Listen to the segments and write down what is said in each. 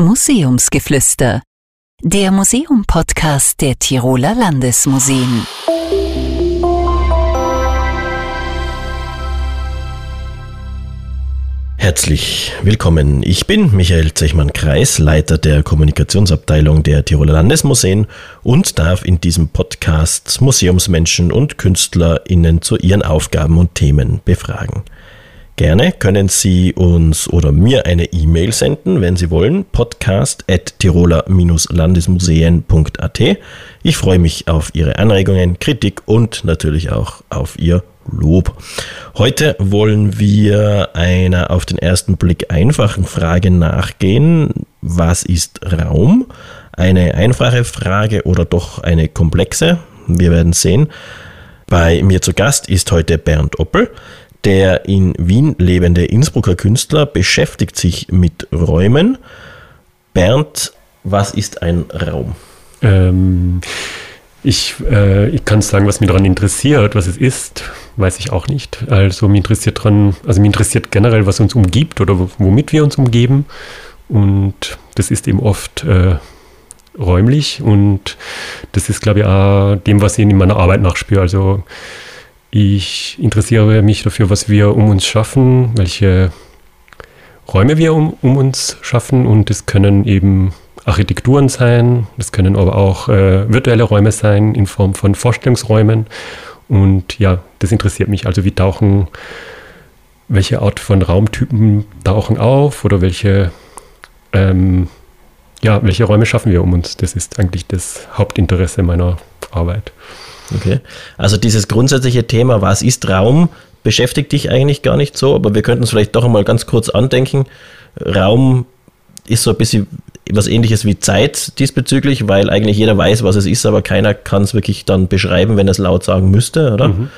Museumsgeflüster, der Museum-Podcast der Tiroler Landesmuseen. Herzlich willkommen. Ich bin Michael Zechmann-Kreis, Leiter der Kommunikationsabteilung der Tiroler Landesmuseen und darf in diesem Podcast Museumsmenschen und KünstlerInnen zu ihren Aufgaben und Themen befragen. Gerne können Sie uns oder mir eine E-Mail senden, wenn Sie wollen. Podcast at tiroler-landesmuseen.at. Ich freue mich auf Ihre Anregungen, Kritik und natürlich auch auf Ihr Lob. Heute wollen wir einer auf den ersten Blick einfachen Frage nachgehen. Was ist Raum? Eine einfache Frage oder doch eine komplexe? Wir werden sehen. Bei mir zu Gast ist heute Bernd Oppel. Der in Wien lebende Innsbrucker Künstler beschäftigt sich mit Räumen. Bernd, was ist ein Raum? Ähm, ich, äh, ich kann sagen, was mich daran interessiert, was es ist, weiß ich auch nicht. Also mich interessiert dran, also mich interessiert generell, was uns umgibt oder womit wir uns umgeben. Und das ist eben oft äh, räumlich und das ist, glaube ich, auch dem, was ich in meiner Arbeit nachspüre. Also ich interessiere mich dafür, was wir um uns schaffen, welche Räume wir um, um uns schaffen und es können eben Architekturen sein, das können aber auch äh, virtuelle Räume sein in Form von Vorstellungsräumen und ja, das interessiert mich. Also wie tauchen, welche Art von Raumtypen tauchen auf oder welche, ähm, ja, welche Räume schaffen wir um uns? Das ist eigentlich das Hauptinteresse meiner Arbeit. Okay. Also dieses grundsätzliche Thema, was ist Raum, beschäftigt dich eigentlich gar nicht so, aber wir könnten es vielleicht doch einmal ganz kurz andenken. Raum ist so ein bisschen was ähnliches wie Zeit diesbezüglich, weil eigentlich jeder weiß, was es ist, aber keiner kann es wirklich dann beschreiben, wenn er es laut sagen müsste, oder? Mhm.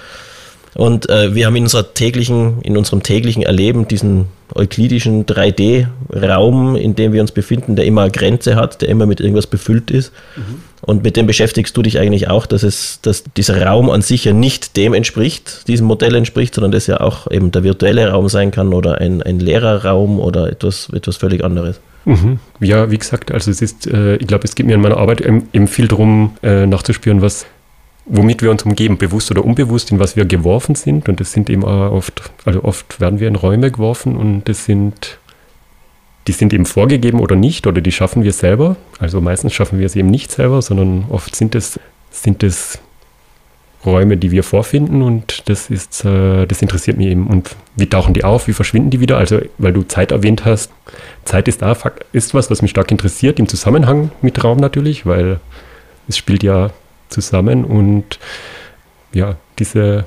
Und äh, wir haben in, unserer täglichen, in unserem täglichen Erleben diesen euklidischen 3D-Raum, in dem wir uns befinden, der immer eine Grenze hat, der immer mit irgendwas befüllt ist. Mhm. Und mit dem beschäftigst du dich eigentlich auch, dass es, dass dieser Raum an sich ja nicht dem entspricht, diesem Modell entspricht, sondern das ja auch eben der virtuelle Raum sein kann oder ein, ein leerer Raum oder etwas, etwas völlig anderes. Mhm. Ja, wie gesagt, also es ist, äh, ich glaube, es geht mir in meiner Arbeit eben viel darum, äh, nachzuspüren, was womit wir uns umgeben, bewusst oder unbewusst, in was wir geworfen sind. Und das sind eben oft, also oft werden wir in Räume geworfen und das sind, die sind eben vorgegeben oder nicht, oder die schaffen wir selber. Also meistens schaffen wir es eben nicht selber, sondern oft sind es, sind es Räume, die wir vorfinden und das ist, äh, das interessiert mich eben. Und wie tauchen die auf, wie verschwinden die wieder? Also, weil du Zeit erwähnt hast, Zeit ist da, ist was, was mich stark interessiert, im Zusammenhang mit Raum natürlich, weil es spielt ja zusammen und ja, diese,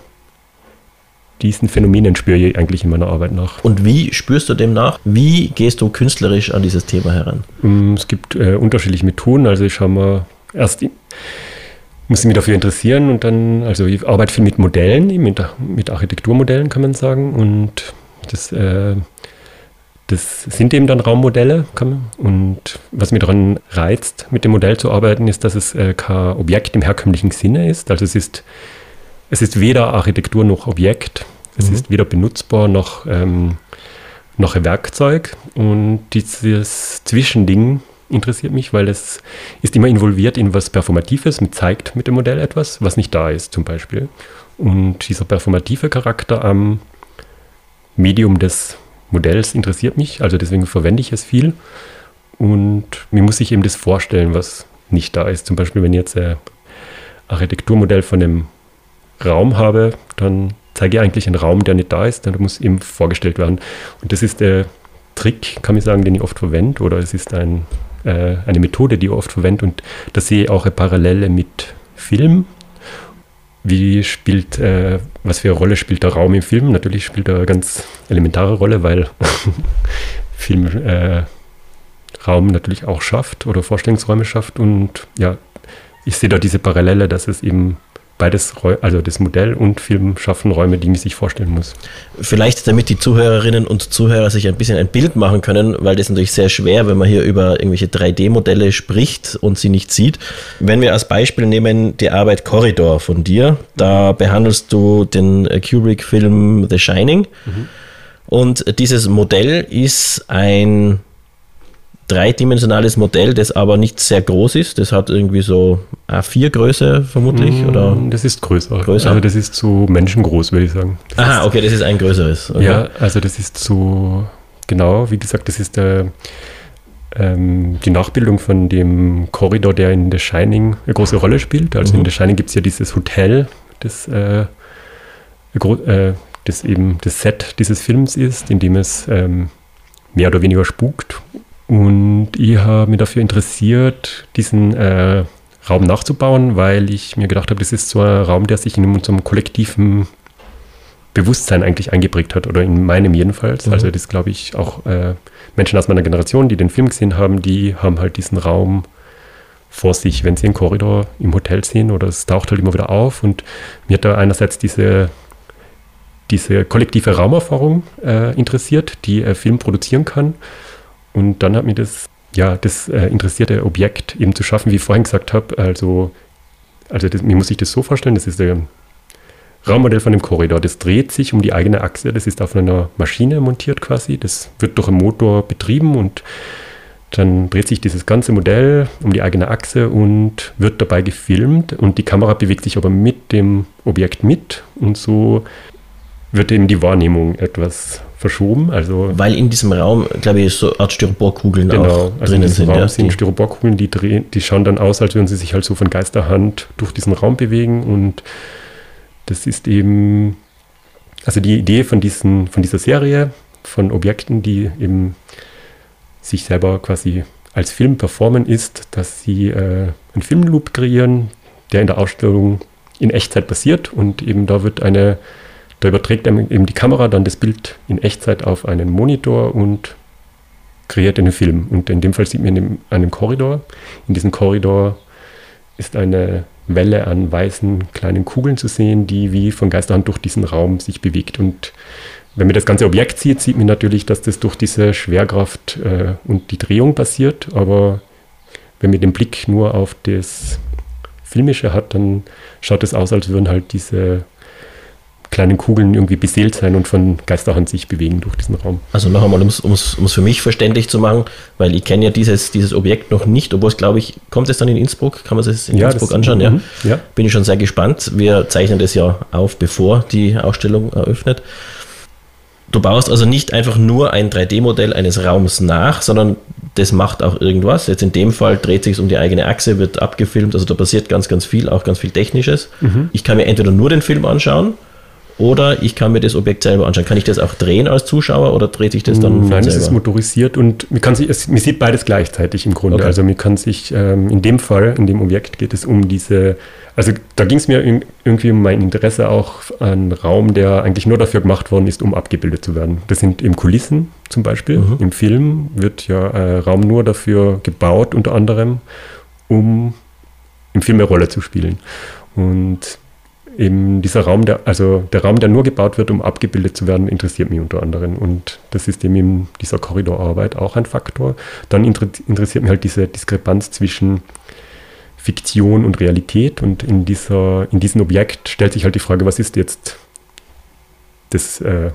diesen Phänomenen spüre ich eigentlich in meiner Arbeit nach. Und wie spürst du dem nach? Wie gehst du künstlerisch an dieses Thema heran? Mm, es gibt äh, unterschiedliche Methoden. Also ich schaue mal erst, muss ich mich dafür interessieren und dann, also ich arbeite viel mit Modellen, mit, mit Architekturmodellen kann man sagen und das äh, das sind eben dann Raummodelle. Und was mich daran reizt, mit dem Modell zu arbeiten, ist, dass es äh, kein Objekt im herkömmlichen Sinne ist. Also es ist, es ist weder Architektur noch Objekt. Es mhm. ist weder benutzbar noch, ähm, noch ein Werkzeug. Und dieses Zwischending interessiert mich, weil es ist immer involviert in was Performatives, mit zeigt mit dem Modell etwas, was nicht da ist zum Beispiel. Und dieser performative Charakter am Medium des Modells interessiert mich, also deswegen verwende ich es viel. Und mir muss ich eben das vorstellen, was nicht da ist. Zum Beispiel, wenn ich jetzt ein Architekturmodell von einem Raum habe, dann zeige ich eigentlich einen Raum, der nicht da ist, dann muss eben vorgestellt werden. Und das ist der Trick, kann ich sagen, den ich oft verwende, oder es ist ein, äh, eine Methode, die ich oft verwende. Und da sehe ich auch eine Parallele mit Film wie spielt, äh, was für eine Rolle spielt der Raum im Film? Natürlich spielt er eine ganz elementare Rolle, weil Film äh, Raum natürlich auch schafft oder Vorstellungsräume schafft. Und ja, ich sehe da diese Parallele, dass es eben beides, also das Modell und Film schaffen Räume, die man sich vorstellen muss. Vielleicht, damit die Zuhörerinnen und Zuhörer sich ein bisschen ein Bild machen können, weil das natürlich sehr schwer, wenn man hier über irgendwelche 3D-Modelle spricht und sie nicht sieht. Wenn wir als Beispiel nehmen die Arbeit Corridor von dir, da behandelst du den Kubrick-Film The Shining. Mhm. Und dieses Modell ist ein dreidimensionales Modell, das aber nicht sehr groß ist. Das hat irgendwie so A4-Größe vermutlich, Mm, oder? Das ist größer. Größer? Also das ist so menschengroß, würde ich sagen. Das Aha, okay, das ist ein größeres. Okay. Ja, also das ist so, genau, wie gesagt, das ist der, ähm, die Nachbildung von dem Korridor, der in The Shining eine große Rolle spielt. Also Mhm. in The Shining gibt es ja dieses Hotel, das, äh, äh, das eben das Set dieses Films ist, in dem es ähm, mehr oder weniger spukt. Und ich habe mich dafür interessiert, diesen äh, Raum nachzubauen, weil ich mir gedacht habe, das ist so ein Raum, der sich in unserem kollektiven Bewusstsein eigentlich eingeprägt hat, oder in meinem jedenfalls. Mhm. Also das glaube ich auch äh, Menschen aus meiner Generation, die den Film gesehen haben, die haben halt diesen Raum vor sich, wenn sie einen Korridor im Hotel sehen oder es taucht halt immer wieder auf. Und mir hat da einerseits diese, diese kollektive Raumerfahrung äh, interessiert, die ein Film produzieren kann. Und dann hat mir das, ja, das äh, interessierte Objekt eben zu schaffen, wie ich vorhin gesagt habe. Also, also das, mir muss ich das so vorstellen, das ist ein Raummodell von dem Korridor. Das dreht sich um die eigene Achse. Das ist auf einer Maschine montiert quasi. Das wird durch einen Motor betrieben und dann dreht sich dieses ganze Modell um die eigene Achse und wird dabei gefilmt. Und die Kamera bewegt sich aber mit dem Objekt mit. Und so wird eben die Wahrnehmung etwas verschoben. Also Weil in diesem Raum, glaube ich, so eine Art Styroporkugeln Genau, auch also in drinnen diesem sind. Raum Ja, sind die, Styroporkugeln, die, drehen, die schauen dann aus, als würden sie sich halt so von Geisterhand durch diesen Raum bewegen und das ist eben, also die Idee von, diesen, von dieser Serie, von Objekten, die eben sich selber quasi als Film performen, ist, dass sie äh, einen Filmloop kreieren, der in der Ausstellung in Echtzeit passiert und eben da wird eine, da überträgt eben die Kamera dann das Bild in Echtzeit auf einen Monitor und kreiert einen Film. Und in dem Fall sieht man in einem Korridor. In diesem Korridor ist eine Welle an weißen kleinen Kugeln zu sehen, die wie von Geisterhand durch diesen Raum sich bewegt. Und wenn man das ganze Objekt sieht, sieht man natürlich, dass das durch diese Schwerkraft äh, und die Drehung passiert. Aber wenn man den Blick nur auf das Filmische hat, dann schaut es aus, als würden halt diese kleinen Kugeln irgendwie beseelt sein und von Geisterhand sich bewegen durch diesen Raum. also noch einmal, um es für mich verständlich zu machen, weil ich kenne ja dieses, dieses Objekt noch nicht, obwohl es, glaube ich, kommt es dann in Innsbruck? Kann man es in Innsbruck das- anschauen? Ja. mhm, ja. Bin ich schon sehr gespannt. Wir zeichnen das ja auf, bevor die Ausstellung eröffnet. Du baust also nicht einfach nur ein 3D-Modell eines Raums nach, sondern das macht auch irgendwas. Jetzt in dem Fall dreht sich um die eigene Achse, wird abgefilmt, also da passiert ganz, ganz viel, auch ganz viel Technisches. Mhm. Ich kann mir entweder nur den Film anschauen oder ich kann mir das Objekt selber anschauen. Kann ich das auch drehen als Zuschauer oder dreht sich das dann Nein, es ist motorisiert und man, kann sich, es, man sieht beides gleichzeitig im Grunde. Okay. Also man kann sich, ähm, in dem Fall, in dem Objekt geht es um diese, also da ging es mir in, irgendwie um mein Interesse auch an Raum, der eigentlich nur dafür gemacht worden ist, um abgebildet zu werden. Das sind eben Kulissen zum Beispiel. Mhm. Im Film wird ja äh, Raum nur dafür gebaut, unter anderem, um im Film eine Rolle zu spielen. Und eben dieser Raum, der, also der Raum, der nur gebaut wird, um abgebildet zu werden, interessiert mich unter anderem. Und das ist eben in dieser Korridorarbeit auch ein Faktor. Dann inter interessiert mich halt diese Diskrepanz zwischen Fiktion und Realität. Und in, dieser, in diesem Objekt stellt sich halt die Frage, was ist jetzt das, äh,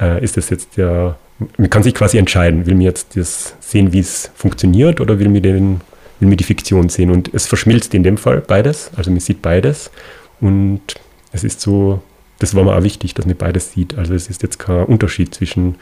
äh, ist das jetzt der, man kann sich quasi entscheiden, will mir jetzt das sehen, wie es funktioniert oder will mir den will mir die Fiktion sehen und es verschmilzt in dem Fall beides, also man sieht beides und es ist so, das war mir auch wichtig, dass man beides sieht. Also es ist jetzt kein Unterschied zwischen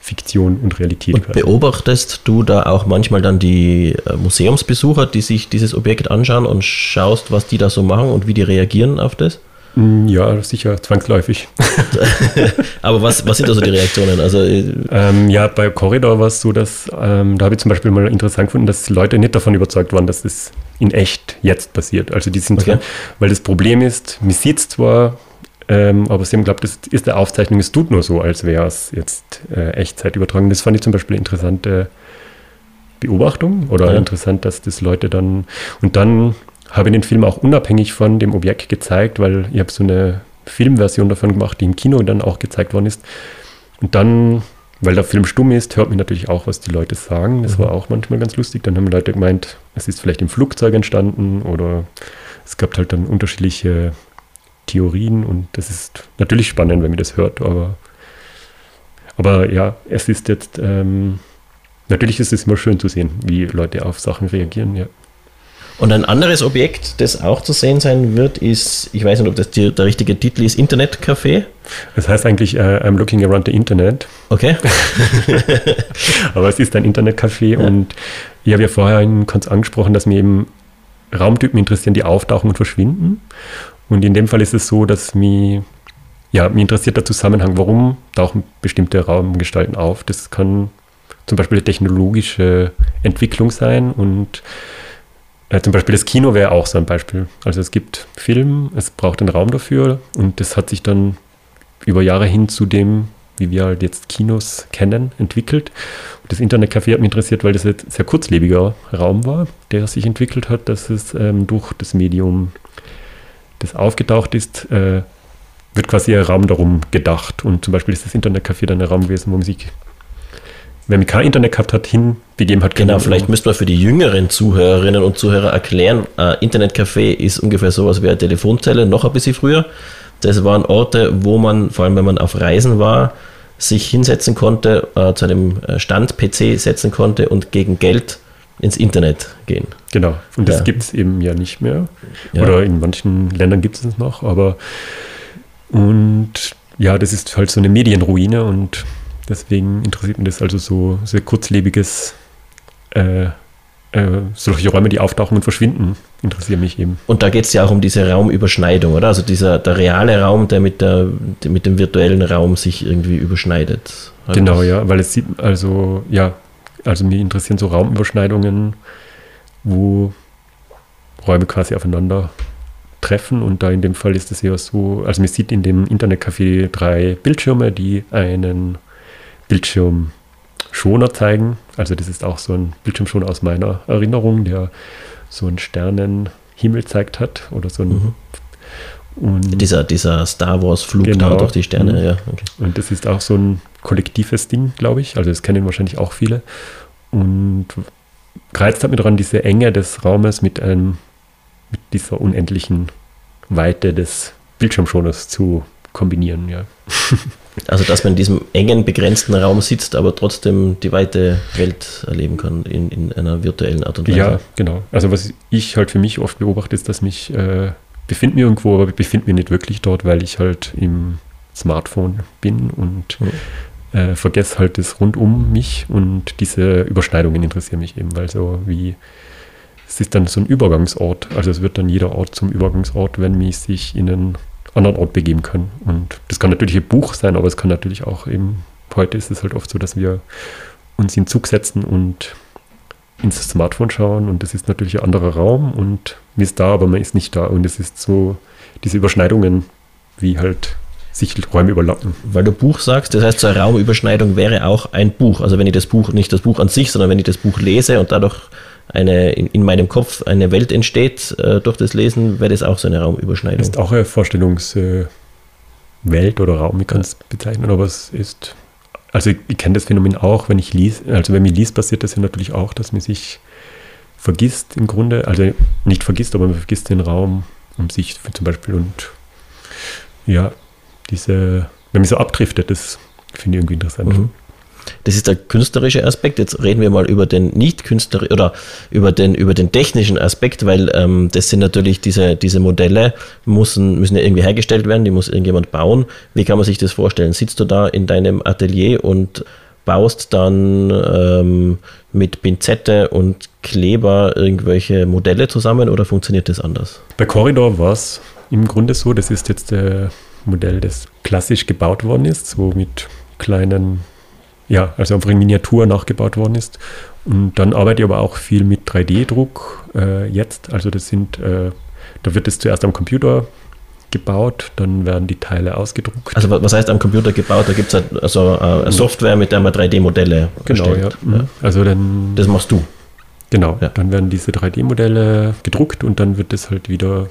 Fiktion und Realität. Und beobachtest du da auch manchmal dann die äh, Museumsbesucher, die sich dieses Objekt anschauen und schaust, was die da so machen und wie die reagieren auf das? Mm, Ja, sicher, zwangsläufig. Aber was, was sind also die Reaktionen? Also, äh, Ähm, ja, bei Corridor war es so, dass ähm, da habe ich zum Beispiel mal interessant gefunden, dass Leute nicht davon überzeugt waren, dass das in echt jetzt passiert. Also die sind, Okay. weil das Problem ist, man sieht es zwar, ähm, aber sie haben glaubt, das ist der Aufzeichnung, es tut nur so, als wäre es jetzt äh, Echtzeit übertragen. Das fand ich zum Beispiel eine interessante Beobachtung oder Ja. interessant, dass das Leute dann und dann habe ich den Film auch unabhängig von dem Objekt gezeigt, weil ich habe so eine Filmversion davon gemacht, die im Kino dann auch gezeigt worden ist. Und dann, weil der Film stumm ist, hört man natürlich auch, was die Leute sagen. Das Mhm. war auch manchmal ganz lustig. Dann haben Leute gemeint, es ist vielleicht im Flugzeug entstanden oder es gab halt dann unterschiedliche Theorien und das ist natürlich spannend, wenn man das hört, aber, aber ja, es ist jetzt, ähm, natürlich ist es immer schön zu sehen, wie Leute auf Sachen reagieren, ja. Und ein anderes Objekt, das auch zu sehen sein wird, ist, ich weiß nicht, ob das die, der richtige Titel ist, Internetcafé. Das heißt eigentlich, uh, I'm looking around the Internet. Okay. Aber es ist ein Internetcafé ja. und ich habe ja vorhin kurz angesprochen, dass mir eben Raumtypen interessieren, die auftauchen und verschwinden. Und in dem Fall ist es so, dass mich, ja, mich interessiert der Zusammenhang, warum tauchen bestimmte Raumgestalten auf. Das kann zum Beispiel eine technologische Entwicklung sein und äh, zum Beispiel das Kino wäre auch so ein Beispiel. Also es gibt Film, es braucht einen Raum dafür und das hat sich dann über Jahre hin zu dem, wie wir halt jetzt Kinos kennen, entwickelt. Und das Internetcafé hat mich interessiert, weil das ein sehr kurzlebiger Raum war, der sich entwickelt hat, dass es ähm, durch das Medium, das aufgetaucht ist, äh, wird quasi ein Raum darum gedacht. Und zum Beispiel ist das Internetcafé dann ein Raum gewesen, wo man sich wer mit kein Internet gehabt hat, hinbegeben hat. Genau, vielleicht müsste man für die jüngeren Zuhörerinnen und Zuhörer erklären, äh, Internetcafé ist ungefähr sowas wie eine Telefonzelle, noch ein bisschen früher. Das waren Orte, wo man, vor allem wenn man auf Reisen war, sich hinsetzen konnte, äh, zu einem äh, Stand-PC setzen konnte und gegen Geld ins Internet gehen. Genau, und das ja. gibt es eben ja nicht mehr. Ja. Oder in manchen Ländern gibt es es noch, aber und ja, das ist halt so eine Medienruine und Deswegen interessiert mich das also so sehr kurzlebiges, äh, äh, solche Räume, die auftauchen und verschwinden, interessieren mich eben. Und da geht es ja auch um diese Raumüberschneidung, oder? Also dieser der reale Raum, der mit, der, mit dem virtuellen Raum sich irgendwie überschneidet. Halt genau, ja, weil es sieht, also, ja, also mir interessieren so Raumüberschneidungen, wo Räume quasi aufeinander treffen und da in dem Fall ist es ja so, also man sieht in dem Internetcafé drei Bildschirme, die einen Bildschirmschoner zeigen. Also das ist auch so ein Bildschirmschoner aus meiner Erinnerung, der so einen Sternenhimmel zeigt hat oder so ein mhm. Und dieser, dieser Star Wars-Flug genau. da durch die Sterne, mhm. ja. Okay. Und das ist auch so ein kollektives Ding, glaube ich. Also das kennen wahrscheinlich auch viele. Und reizt hat mir daran diese Enge des Raumes mit einem, mit dieser unendlichen Weite des Bildschirmschoners zu kombinieren, ja. Also, dass man in diesem engen, begrenzten Raum sitzt, aber trotzdem die weite Welt erleben kann in, in einer virtuellen Art und Weise. Ja, genau. Also, was ich halt für mich oft beobachte, ist, dass mich, äh, befinde mich irgendwo, aber befinde mich nicht wirklich dort, weil ich halt im Smartphone bin und mhm. äh, vergesse halt das rund um mich und diese Überschneidungen interessieren mich eben, weil so wie es ist dann so ein Übergangsort. Also es wird dann jeder Ort zum Übergangsort, wenn mich sich in einen anderen Ort begeben können. Und das kann natürlich ein Buch sein, aber es kann natürlich auch eben, heute ist es halt oft so, dass wir uns in Zug setzen und ins Smartphone schauen und das ist natürlich ein anderer Raum und man ist da, aber man ist nicht da und es ist so diese Überschneidungen, wie halt sich Räume überlappen. Weil du Buch sagst, das heißt, so eine Raumüberschneidung wäre auch ein Buch. Also wenn ich das Buch, nicht das Buch an sich, sondern wenn ich das Buch lese und dadurch eine, in, in meinem Kopf eine Welt entsteht äh, durch das Lesen, wäre das auch so eine Raumüberschneidung. Ist auch eine Vorstellungswelt äh, oder Raum, ich kann es bezeichnen, aber es ist, also ich, ich kenne das Phänomen auch, wenn ich lies, also wenn mir liest, passiert das ja natürlich auch, dass man sich vergisst im Grunde, also nicht vergisst, aber man vergisst den Raum um sich zum Beispiel und ja, diese, wenn man so abdriftet, das finde ich irgendwie interessant. Mhm. Das ist der künstlerische Aspekt. Jetzt reden wir mal über den nicht künstlerischen oder über den, über den technischen Aspekt, weil ähm, das sind natürlich diese, diese Modelle müssen, müssen ja irgendwie hergestellt werden, die muss irgendjemand bauen. Wie kann man sich das vorstellen? Sitzt du da in deinem Atelier und baust dann ähm, mit Pinzette und Kleber irgendwelche Modelle zusammen oder funktioniert das anders? Bei Corridor war es im Grunde so, das ist jetzt der Modell, das klassisch gebaut worden ist, so mit kleinen ja, also einfach in Miniatur nachgebaut worden ist. Und dann arbeite ich aber auch viel mit 3D-Druck äh, jetzt. Also das sind, äh, da wird es zuerst am Computer gebaut, dann werden die Teile ausgedruckt. Also was heißt am Computer gebaut? Da gibt es halt also äh, Software, mit der man 3D-Modelle genau, erstellt. Ja. ja. Also dann, das machst du. Genau, ja. dann werden diese 3D-Modelle gedruckt und dann wird das halt wieder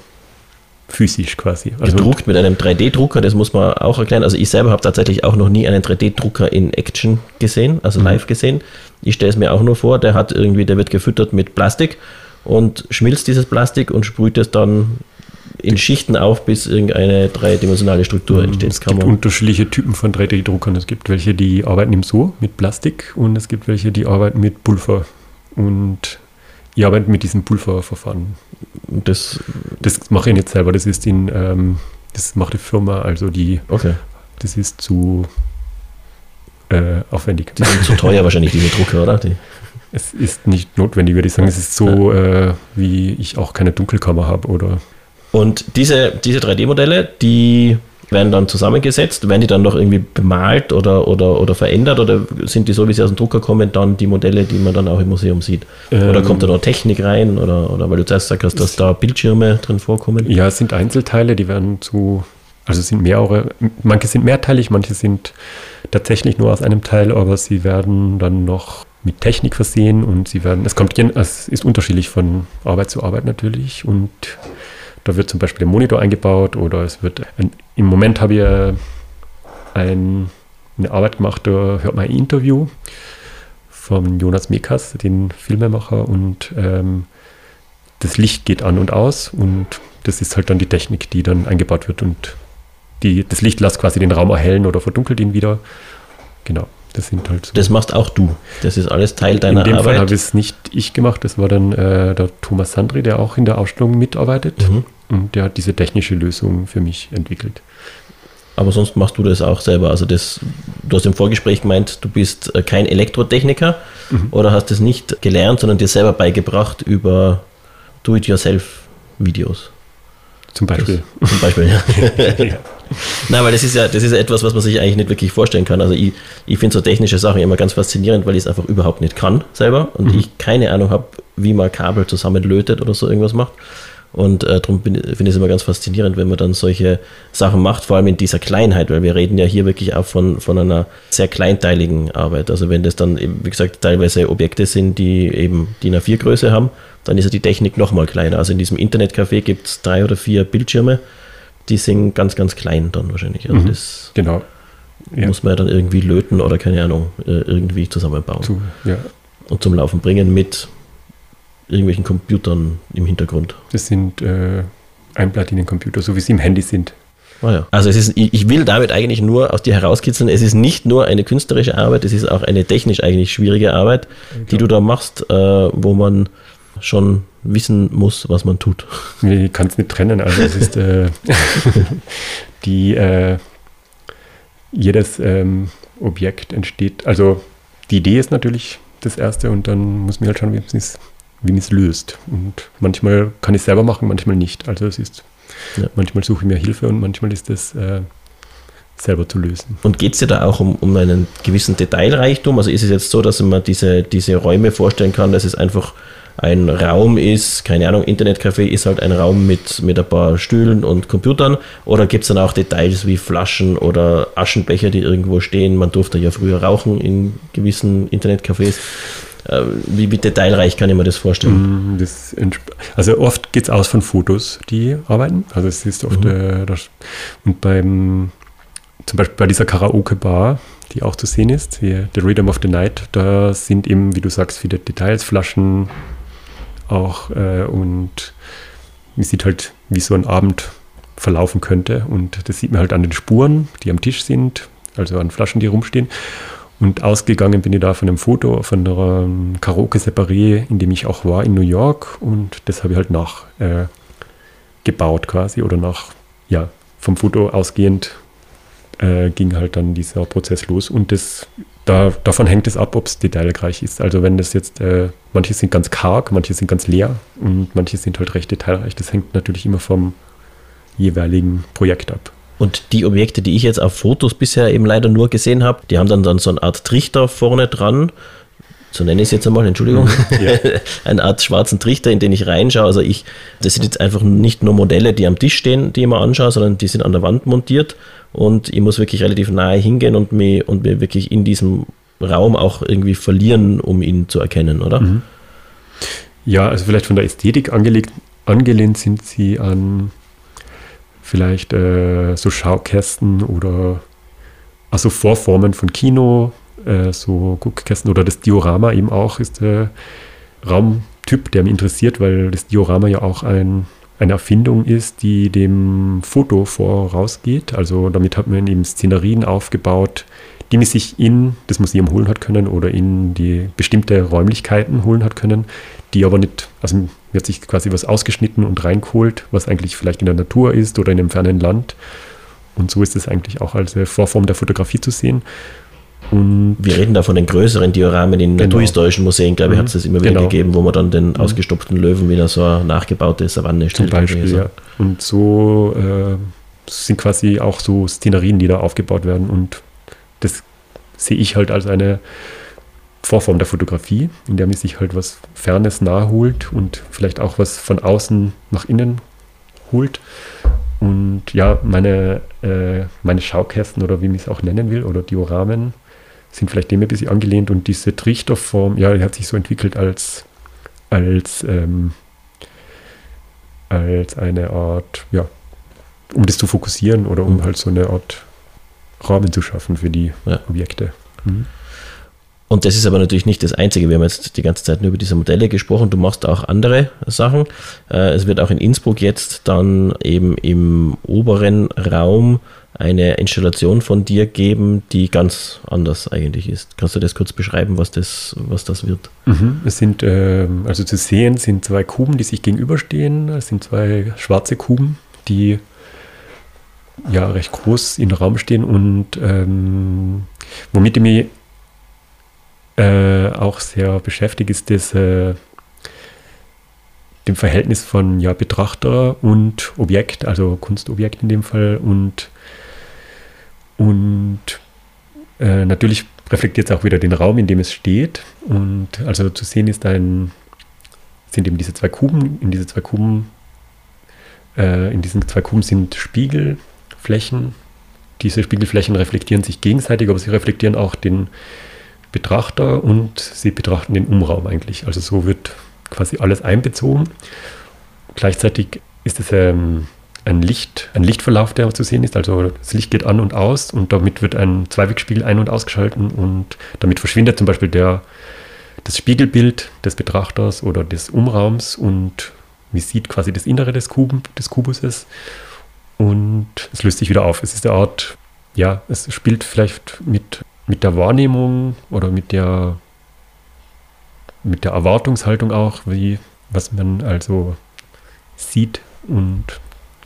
physisch quasi. Also Gedruckt mit einem 3D-Drucker, das muss man auch erklären. Also ich selber habe tatsächlich auch noch nie einen 3D-Drucker in Action gesehen, also mhm. live gesehen. Ich stelle es mir auch nur vor, der hat irgendwie, der wird gefüttert mit Plastik und schmilzt dieses Plastik und sprüht es dann in Schichten auf, bis irgendeine dreidimensionale Struktur Mhm. entsteht. Es gibt unterschiedliche Typen von 3D-Druckern. Es gibt welche, die arbeiten im So mit Plastik und es gibt welche, die arbeiten mit Pulver. Und ich arbeite mit diesem Pulververfahren. Das, Das mache ich nicht selber, das ist in, ähm, das macht die Firma, also die, okay. das ist zu äh, aufwendig. Die sind zu teuer wahrscheinlich, diese Drucker, oder? Die, Es ist nicht notwendig, würde ich sagen. Es ist so, äh, wie ich auch keine Dunkelkammer habe oder Und diese, diese 3D-Modelle, die werden dann zusammengesetzt, werden die dann noch irgendwie bemalt oder, oder, oder verändert oder sind die so, wie sie aus dem Drucker kommen, dann die Modelle, die man dann auch im Museum sieht? oder Ähm, kommt da noch Technik rein oder, oder weil du zuerst gesagt hast, dass da Bildschirme drin vorkommen? Ja, es sind Einzelteile, die werden zu, also sind mehrere, manche sind mehrteilig, manche sind tatsächlich nur aus einem Teil, aber sie werden dann noch mit Technik versehen und sie werden, es kommt, es ist unterschiedlich von Arbeit zu Arbeit natürlich und da wird zum Beispiel ein Monitor eingebaut oder es wird, ein, im Moment habe ich äh, ein, eine Arbeit gemacht, da hört man ein Interview von Jonas Mekas, den Filmemacher und ähm, das Licht geht an und aus und das ist halt dann die Technik, die dann eingebaut wird und die, das Licht lässt quasi den Raum erhellen oder verdunkelt ihn wieder. Genau, das sind halt so. Das machst auch du. Das ist alles Teil deiner in dem Fall Arbeit. habe es nicht ich gemacht, das war dann äh, der Thomas Sandri, der auch in der Ausstellung mitarbeitet Mhm. Und der hat diese technische Lösung für mich entwickelt. Aber sonst machst du das auch selber. Also das, du hast im Vorgespräch gemeint, du bist äh, kein Elektrotechniker Mhm. oder hast es nicht gelernt, sondern dir selber beigebracht über Do-it-yourself-Videos. Zum Beispiel. Zum Beispiel, ja. ja. Nein, weil das ist ja, das ist ja etwas, was man sich eigentlich nicht wirklich vorstellen kann. Also ich, ich finde so technische Sachen immer ganz faszinierend, weil ich es einfach überhaupt nicht kann selber und Mhm. ich keine Ahnung habe, wie man Kabel zusammenlötet oder so irgendwas macht. Und äh, darum finde ich es immer ganz faszinierend, wenn man dann solche Sachen macht, vor allem in dieser Kleinheit, weil wir reden ja hier wirklich auch von, von einer sehr kleinteiligen Arbeit. Also wenn das dann, eben, wie gesagt, teilweise Objekte sind, die eben DIN A4-Größe haben, dann ist ja die Technik nochmal kleiner. Also in diesem Internetcafé gibt es drei oder vier Bildschirme, die sind ganz, ganz klein dann wahrscheinlich. Also Mhm. das Genau. Ja. muss man ja dann irgendwie löten oder keine Ahnung, äh, irgendwie zusammenbauen Zu, ja. und zum Laufen bringen mit irgendwelchen Computern im Hintergrund. Das sind äh, Einplatinencomputer, so wie sie im Handy sind. Ah ja. Also es ist, ich will damit eigentlich nur aus dir herauskitzeln, es ist nicht nur eine künstlerische Arbeit, es ist auch eine technisch eigentlich schwierige Arbeit, die du da machst, äh, wo man schon wissen muss, was man tut. Ich kann es nicht trennen. Also es ist äh, die äh, jedes ähm, Objekt entsteht. Also die Idee ist natürlich das erste und dann muss man halt schauen, wie es wie man es löst. Und manchmal kann ich es selber machen, manchmal nicht. Also es ist Ja. manchmal suche ich mir Hilfe und manchmal ist es äh, selber zu lösen. Und geht es dir da auch um, um einen gewissen Detailreichtum? Also ist es jetzt so, dass man diese, diese Räume vorstellen kann, dass es einfach ein Raum ist, keine Ahnung, Internetcafé ist halt ein Raum mit, mit ein paar Stühlen und Computern oder gibt es dann auch Details wie Flaschen oder Aschenbecher, die irgendwo stehen? Man durfte ja früher rauchen in gewissen Internetcafés. Äh, Wie, wie detailreich kann ich mir das vorstellen? Mm, Das also oft geht es aus von Fotos, die arbeiten. Also es ist oft, Mhm. äh, das, und beim, zum Beispiel bei dieser Karaoke-Bar, die auch zu sehen ist, hier, The Rhythm of the Night, da sind eben, wie du sagst, viele Details, Flaschen auch äh, und man sieht halt, wie so ein Abend verlaufen könnte und das sieht man halt an den Spuren, die am Tisch sind, also an Flaschen, die rumstehen. Und ausgegangen bin ich da von einem Foto von einer Karaoke-Separé, in dem ich auch war in New York. Und das habe ich halt nach äh, quasi oder nach, ja, vom Foto ausgehend äh, ging halt dann dieser Prozess los. Und das, da, davon hängt es ab, ob es detailreich ist. Also wenn das jetzt, äh, manche sind ganz karg, manche sind ganz leer und manche sind halt recht detailreich. Das hängt natürlich immer vom jeweiligen Projekt ab. Und die Objekte, die ich jetzt auf Fotos bisher eben leider nur gesehen habe, die haben dann, dann so eine Art Trichter vorne dran. So nenne ich es jetzt einmal, Entschuldigung. Ja. eine Art schwarzen Trichter, in den ich reinschaue. Also ich, das sind jetzt einfach nicht nur Modelle, die am Tisch stehen, die ich mir anschaue, sondern die sind an der Wand montiert. Und ich muss wirklich relativ nahe hingehen und mir, und mir wirklich in diesem Raum auch irgendwie verlieren, um ihn zu erkennen, oder? Mhm. Ja, also vielleicht von der Ästhetik angelegt, angelehnt sind sie an vielleicht äh, so Schaukästen oder also Vorformen von Kino, äh, so Guckkästen oder das Diorama eben auch ist der Raumtyp, der mich interessiert, weil das Diorama ja auch ein eine Erfindung ist, die dem Foto vorausgeht. Also damit hat man eben Szenerien aufgebaut, die man sich in das Museum holen hat können oder in die bestimmte Räumlichkeiten holen hat können, die aber nicht, also man hat sich quasi was ausgeschnitten und reingeholt, was eigentlich vielleicht in der Natur ist oder in einem fernen Land. Und so ist es eigentlich auch als Vorform der Fotografie zu sehen. Und Wir reden da von den größeren Dioramen in genau. naturhistorischen Museen, glaube ich, hat es das immer wieder genau. gegeben, wo man dann den mhm. ausgestopften Löwen wieder so eine nachgebaute Savanne stellt. Zum Beispiel, ja. Und so äh, sind quasi auch so Szenerien, die da aufgebaut werden. Und das sehe ich halt als eine Vorform der Fotografie, in der man sich halt was Fernes nahe holt und vielleicht auch was von außen nach innen holt. Und ja, meine, äh, meine Schaukästen oder wie man es auch nennen will, oder Dioramen, sind vielleicht dem ein bisschen angelehnt und diese Trichterform, ja, die hat sich so entwickelt als, als, ähm, als eine Art, ja, um das zu fokussieren oder um mhm. halt so eine Art Rahmen zu schaffen für die ja. Objekte. Mhm. Und das ist aber natürlich nicht das Einzige. Wir haben jetzt die ganze Zeit nur über diese Modelle gesprochen. Du machst auch andere Sachen. Äh, es wird auch in Innsbruck jetzt dann eben im oberen Raum eine Installation von dir geben, die ganz anders eigentlich ist. Kannst du das kurz beschreiben, was das, was das wird? Mhm. Es sind, äh, also zu sehen sind zwei Kuben, die sich gegenüberstehen. Es sind zwei schwarze Kuben, die ja recht groß im Raum stehen und ähm, womit ich mich äh, auch sehr beschäftigt, ist das äh, dem Verhältnis von ja, Betrachter und Objekt, also Kunstobjekt in dem Fall und und äh, natürlich reflektiert es auch wieder den Raum, in dem es steht. Und also zu sehen ist ein, sind eben diese zwei Kuben. In diese zwei Kuben, äh, in diesen zwei Kuben sind Spiegelflächen. Diese Spiegelflächen reflektieren sich gegenseitig, aber sie reflektieren auch den Betrachter und sie betrachten den Umraum eigentlich. Also so wird quasi alles einbezogen. Gleichzeitig ist es ähm, ein Licht, ein Lichtverlauf, der zu sehen ist. Also das Licht geht an und aus und damit wird ein Zweiwegspiegel ein- und ausgeschalten und damit verschwindet zum Beispiel der, das Spiegelbild des Betrachters oder des Umraums und man sieht quasi das Innere des, Kuben, des Kubuses und es löst sich wieder auf. Es ist eine Art, ja, es spielt vielleicht mit, mit der Wahrnehmung oder mit der, mit der Erwartungshaltung auch, wie, was man also sieht und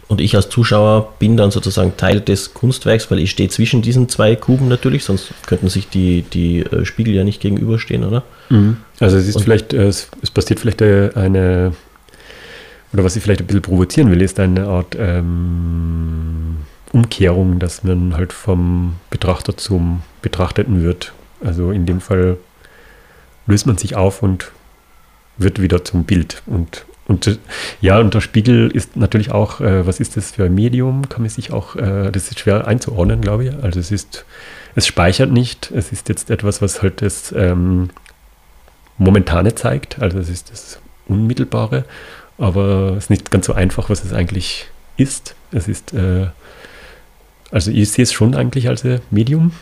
und ich als Zuschauer bin dann sozusagen Teil des Kunstwerks, weil ich stehe zwischen diesen zwei Kuben natürlich, sonst könnten sich die, die äh, Spiegel ja nicht gegenüberstehen, oder? Mhm. Also es ist Und vielleicht, äh, es, es, passiert vielleicht äh, eine, oder was ich vielleicht ein bisschen provozieren will, ist eine Art ähm, Umkehrung, dass man halt vom Betrachter zum Betrachteten wird. Also in dem Fall löst man sich auf und wird wieder zum Bild. Und und ja, und der Spiegel ist natürlich auch, äh, was ist das für ein Medium? Kann man sich auch, äh, das ist schwer einzuordnen, glaube ich. Also es ist, es speichert nicht. Es ist jetzt etwas, was halt das ähm, Momentane zeigt. Also es ist das Unmittelbare. Aber es ist nicht ganz so einfach, was es eigentlich ist. Es ist, äh, also ich sehe es schon eigentlich als Medium.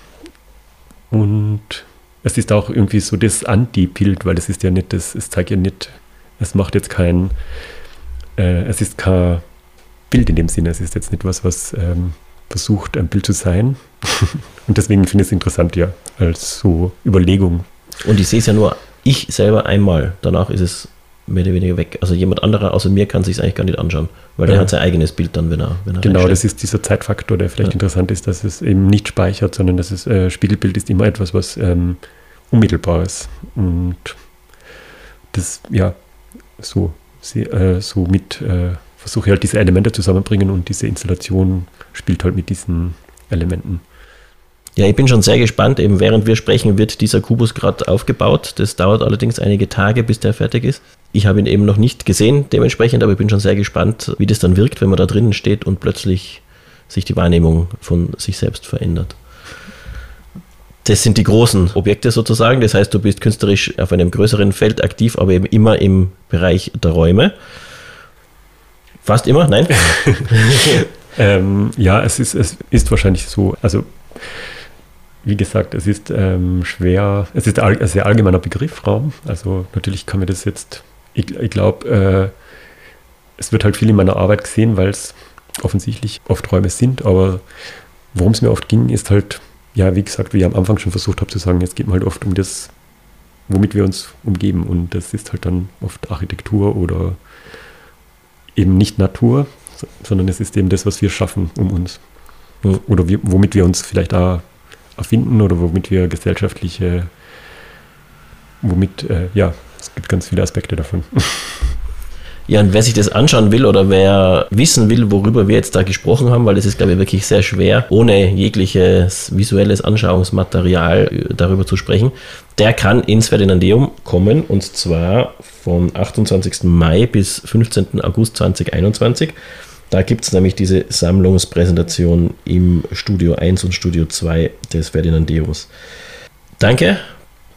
Und es ist auch irgendwie so das Anti-Bild, weil es ist ja nicht das, es zeigt ja nicht es macht jetzt kein, äh, es ist kein Bild in dem Sinne, es ist jetzt nicht was, was ähm, versucht, ein Bild zu sein. Und deswegen finde ich es interessant, ja, als so Überlegung. Und ich sehe es ja nur ich selber einmal, danach ist es mehr oder weniger weg. Also jemand anderer außer mir kann sich eigentlich gar nicht anschauen, weil ja. der hat sein eigenes Bild dann, wenn er, wenn er Genau, das ist dieser Zeitfaktor, der vielleicht ja. interessant ist, dass es eben nicht speichert, sondern dass es äh, Spiegelbild ist immer etwas, was ähm, unmittelbar ist. Und das, ja, so, äh, so mit äh, versuche halt diese Elemente zusammenbringen und diese Installation spielt halt mit diesen Elementen. Ja, ich bin schon sehr gespannt. Eben während wir sprechen, wird dieser Kubus gerade aufgebaut. Das dauert allerdings einige Tage, bis der fertig ist. Ich habe ihn eben noch nicht gesehen, dementsprechend, aber ich bin schon sehr gespannt, wie das dann wirkt, wenn man da drinnen steht und plötzlich sich die Wahrnehmung von sich selbst verändert. Das sind die großen Objekte sozusagen. Das heißt, du bist künstlerisch auf einem größeren Feld aktiv, aber eben immer im Bereich der Räume. Fast immer, nein? ähm, ja, es ist, es ist wahrscheinlich so. Also, wie gesagt, es ist ähm, schwer, es ist ein sehr allgemeiner Begriff, Raum. Also, natürlich kann man das jetzt, ich, ich glaube, äh, es wird halt viel in meiner Arbeit gesehen, weil es offensichtlich oft Räume sind, aber worum es mir oft ging, ist halt, ja, wie gesagt, wie ich am Anfang schon versucht habe zu sagen, es geht mir halt oft um das, womit wir uns umgeben und das ist halt dann oft Architektur oder eben nicht Natur, sondern es ist eben das, was wir schaffen um uns. Oder wir, womit wir uns vielleicht auch erfinden oder womit wir gesellschaftliche, womit, äh, ja, es gibt ganz viele Aspekte davon. Ja, und wer sich das anschauen will oder wer wissen will, worüber wir jetzt da gesprochen haben, weil das ist, glaube ich, wirklich sehr schwer, ohne jegliches visuelles Anschauungsmaterial äh, darüber zu sprechen, der kann ins Ferdinandeum kommen und zwar vom 28. Mai bis 15. August 2021. Da gibt es nämlich diese Sammlungspräsentation im Studio 1 und Studio 2 des Ferdinandeums. Danke.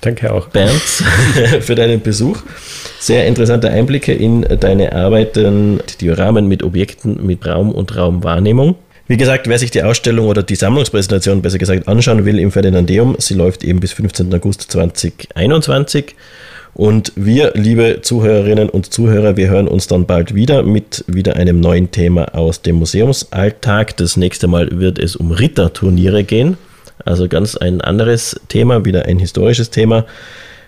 Danke auch. Bernd, für deinen Besuch. Sehr interessante Einblicke in deine Arbeiten, Dioramen mit Objekten, mit Raum und Raumwahrnehmung. Wie gesagt, wer sich die Ausstellung oder die Sammlungspräsentation besser gesagt anschauen will im Ferdinandeum, sie läuft eben bis 15. August 2021. Und wir, liebe Zuhörerinnen und Zuhörer, wir hören uns dann bald wieder mit wieder einem neuen Thema aus dem Museumsalltag. Das nächste Mal wird es um Ritterturniere gehen. Also ganz ein anderes Thema, wieder ein historisches Thema.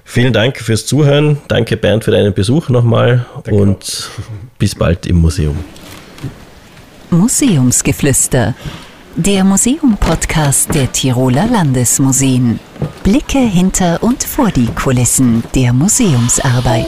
Vielen Dank fürs Zuhören. Danke Bernd für deinen Besuch nochmal Danke und auch. bis bald im Museum. Museumsgeflüster. Der Museum-Podcast der Tiroler Landesmuseen. Blicke hinter und vor die Kulissen der Museumsarbeit.